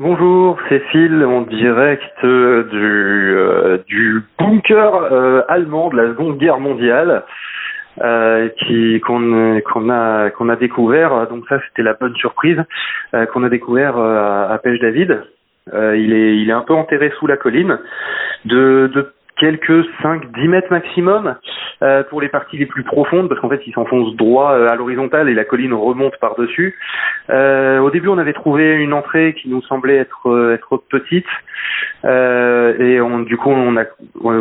Bonjour, Phil en direct euh, du, euh, du bunker euh, allemand de la Seconde Guerre mondiale qui qu'on qu'on a qu'on a découvert. Donc ça c'était la bonne surprise qu'on a découvert euh, à Pêche David. il est il est un peu enterré sous la colline de quelques 5-10 mètres maximum euh, pour les parties les plus profondes parce qu'en fait il s'enfonce droit euh, à l'horizontale et la colline remonte par-dessus. Euh, au début on avait trouvé une entrée qui nous semblait être euh, être petite euh, et on, du coup on a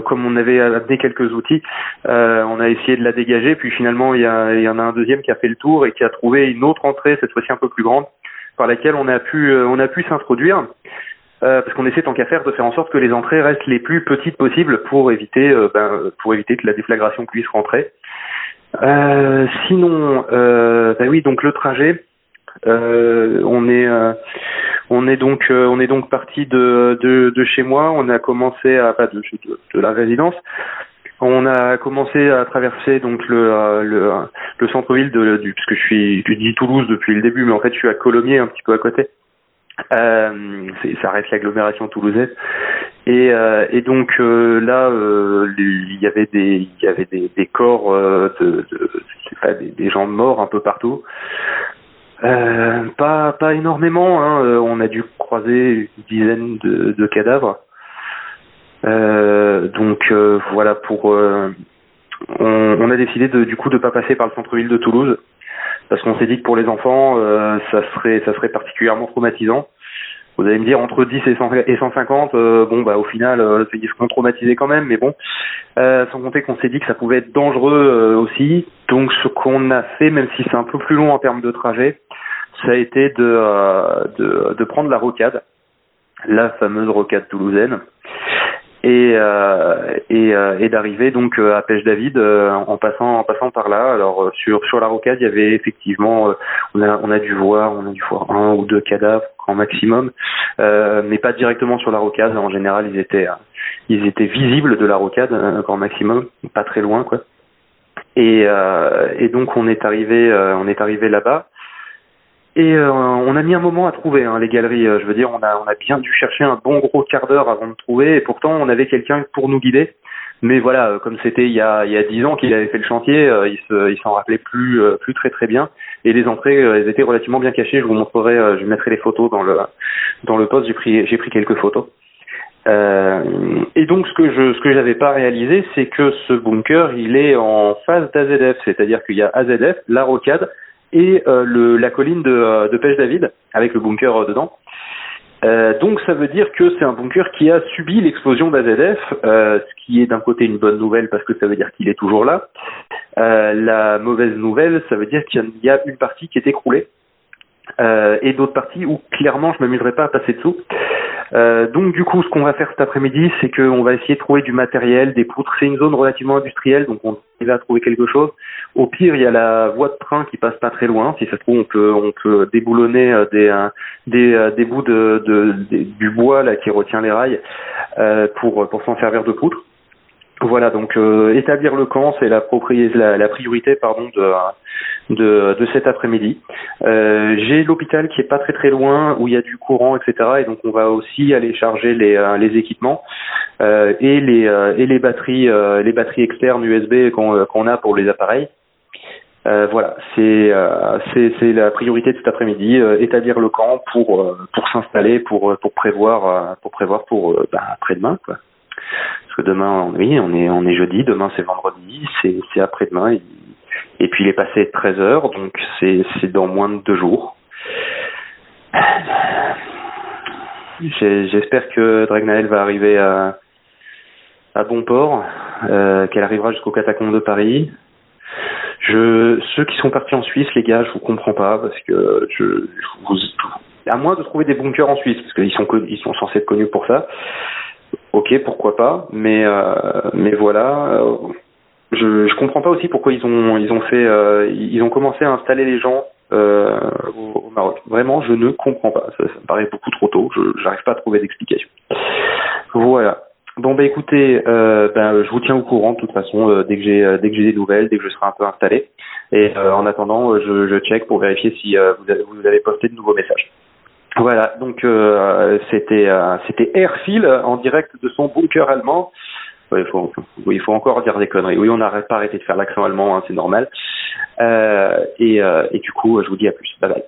comme on avait amené quelques outils on a essayé de la dégager puis finalement il y, a, il y en a un deuxième qui a fait le tour et qui a trouvé une autre entrée cette fois-ci un peu plus grande par laquelle on a pu on a pu s'introduire. Euh, parce qu'on essaie tant qu'à faire de faire en sorte que les entrées restent les plus petites possibles pour éviter euh, ben, pour éviter que la déflagration puisse rentrer. Euh, sinon, ben oui, donc le trajet, on est on est donc on est donc parti de, de, de chez moi. On a commencé à pas de, de, la résidence. On a commencé à traverser donc le le, le centre-ville de du puisque je suis je dis Toulouse depuis le début, mais en fait je suis à Colomiers un petit peu à côté. Euh, ça reste l'agglomération toulousaine. Et, euh, et donc euh, là, euh, il y avait des, il y avait des, des corps euh, de, de pas, des, gens morts un peu partout. pas, pas énormément. Hein. On a dû croiser une dizaine de, de cadavres. donc voilà pour. On, on, a décidé de, du coup de pas passer par le centre-ville de Toulouse parce qu'on s'est dit que pour les enfants, euh, ça serait ça serait particulièrement traumatisant. Vous allez me dire entre 10 et, 100, et 150, euh, bon bah au final, euh, ils seront traumatisés quand même, mais bon, euh, sans compter qu'on s'est dit que ça pouvait être dangereux euh, aussi. Donc ce qu'on a fait, même si c'est un peu plus long en termes de trajet, ça a été de, de, de prendre la rocade, la fameuse rocade toulousaine et euh, euh, et d'arriver donc euh, à Pêche David en passant en passant par là. Alors sur sur la rocade, il y avait effectivement on a on a dû voir on a dû voir un ou deux cadavres en maximum, mais pas directement sur la rocade. En général, ils étaient ils étaient visibles de la rocade en maximum, pas très loin quoi. Et, et donc on est arrivé on est arrivé là-bas. Et euh, on a mis un moment à trouver hein, les galeries. Euh, je veux dire, on a, on a bien dû chercher un bon gros quart d'heure avant de trouver. Et pourtant, on avait quelqu'un pour nous guider. Mais voilà, euh, comme c'était il y a il y a dix ans qu'il avait fait le chantier, il se il s'en rappelait plus plus très très bien. Et les entrées, elles étaient relativement bien cachées. Je vous montrerai, je mettrai les photos dans le dans le poste. J'ai pris j'ai pris quelques photos. Euh, et donc ce que je ce que j'avais pas réalisé, c'est que ce bunker, il est en phase d'AZF, c'est-à-dire qu'il y a AZF, la rocade et euh, la colline de, euh, de Pêche David avec le bunker euh, dedans. Donc ça veut dire que c'est un bunker qui a subi l'explosion d'AZF, euh, ce qui est d'un côté une bonne nouvelle parce que ça veut dire qu'il est toujours là. La mauvaise nouvelle, ça veut dire qu'il y a une partie qui est écroulée et d'autres parties où clairement je m'amuserais pas à passer dessous. Donc du coup, ce qu'on va faire cet après-midi, c'est qu'on va essayer de trouver du matériel, des poutres. C'est une zone relativement industrielle, donc on va trouver quelque chose. Au pire, il y a la voie de train qui passe pas très loin. Si ça se trouve, on peut on peut déboulonner euh, des euh, des, des bouts de, de, du bois là qui retient les rails pour pour s'en servir de poutre. Voilà, donc euh, établir le camp, c'est la, la, priorité pardon de, de, de cet après-midi. Euh, J'ai l'hôpital qui est pas très très loin, où il y a du courant, etc. Et donc on va aussi aller charger les, euh, les équipements euh, et les euh, et les batteries les batteries externes USB qu'on a pour les appareils. Voilà, c'est c'est la priorité de cet après-midi, établir le camp pour pour s'installer, pour pour prévoir pour prévoir pour bah, après-demain quoi que demain, oui, on est, on est jeudi, demain c'est vendredi, c'est, c'est après-demain, et, puis il est passé 13 heures, donc c'est, c'est dans moins de deux jours. j'espère que Dragnael va arriver à, à bon port, euh, qu'elle arrivera jusqu'au catacombe de Paris. Je, ceux qui sont partis en Suisse, les gars, je vous comprends pas parce que je, je vous, à moins de trouver des bunkers en Suisse, parce qu'ils sont, ils sont censés être connus pour ça ok, pourquoi pas, mais euh, mais voilà, euh, je je comprends pas aussi pourquoi ils ont ils ont fait euh, ils ont commencé à installer les gens euh, au, Maroc. Vraiment, je ne comprends pas. Ça, me paraît beaucoup trop tôt. Je j'arrive pas à trouver d'explication. Voilà. Bon bah écoutez, euh, ben, je vous tiens au courant de toute façon euh, dès que j'ai euh, dès que j'ai des nouvelles, dès que je serai un peu installé. Et euh, en attendant, je, je check pour vérifier si vous avez, vous, avez, posté de nouveaux messages. Voilà, donc c'était c'était Airfield en direct de son bunker allemand. Ouais, il, faut, faut encore dire des conneries. Oui, on n'arrête pas arrêté de faire l'accent allemand, hein, c'est normal. et, et du coup, je vous dis à plus. Bye bye.